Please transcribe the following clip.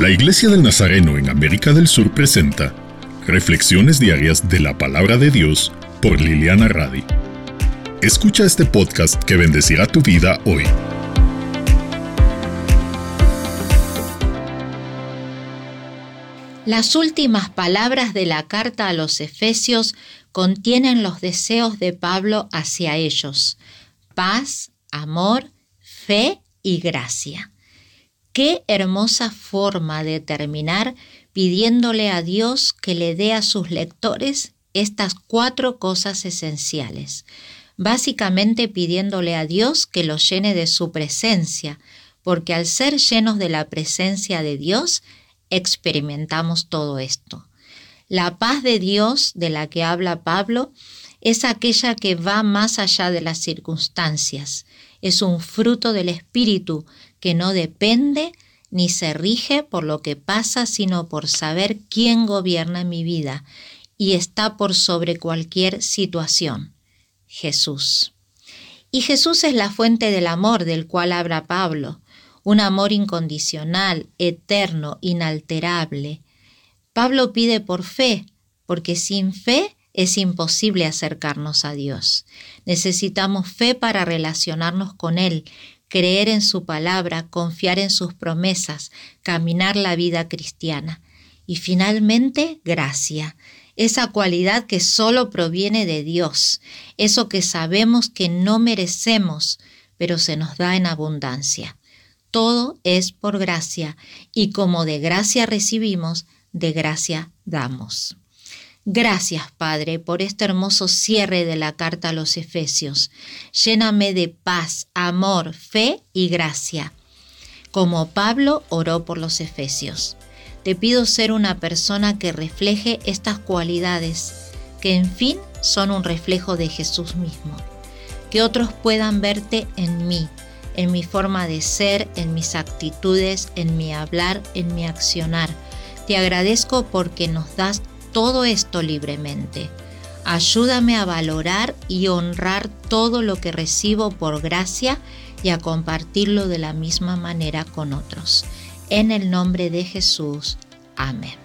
La Iglesia del Nazareno en América del Sur presenta Reflexiones Diarias de la Palabra de Dios por Liliana Radi. Escucha este podcast que bendecirá tu vida hoy. Las últimas palabras de la carta a los Efesios contienen los deseos de Pablo hacia ellos. Paz, amor, fe y gracia. Qué hermosa forma de terminar pidiéndole a Dios que le dé a sus lectores estas cuatro cosas esenciales. Básicamente pidiéndole a Dios que los llene de su presencia, porque al ser llenos de la presencia de Dios, experimentamos todo esto. La paz de Dios de la que habla Pablo es aquella que va más allá de las circunstancias, es un fruto del Espíritu que no depende ni se rige por lo que pasa, sino por saber quién gobierna mi vida y está por sobre cualquier situación. Jesús. Y Jesús es la fuente del amor del cual habla Pablo, un amor incondicional, eterno, inalterable. Pablo pide por fe, porque sin fe es imposible acercarnos a Dios. Necesitamos fe para relacionarnos con Él, creer en su palabra, confiar en sus promesas, caminar la vida cristiana. Y finalmente, gracia, esa cualidad que solo proviene de Dios, eso que sabemos que no merecemos, pero se nos da en abundancia. Todo es por gracia, y como de gracia recibimos, de gracia damos. Gracias, Padre, por este hermoso cierre de la carta a los Efesios. Lléname de paz, amor, fe y gracia, como Pablo oró por los Efesios. Te pido ser una persona que refleje estas cualidades, que en fin son un reflejo de Jesús mismo. Que otros puedan verte en mí, en mi forma de ser, en mis actitudes, en mi hablar, en mi accionar. Te agradezco porque nos das todo esto libremente. Ayúdame a valorar y honrar todo lo que recibo por gracia y a compartirlo de la misma manera con otros. En el nombre de Jesús. Amén.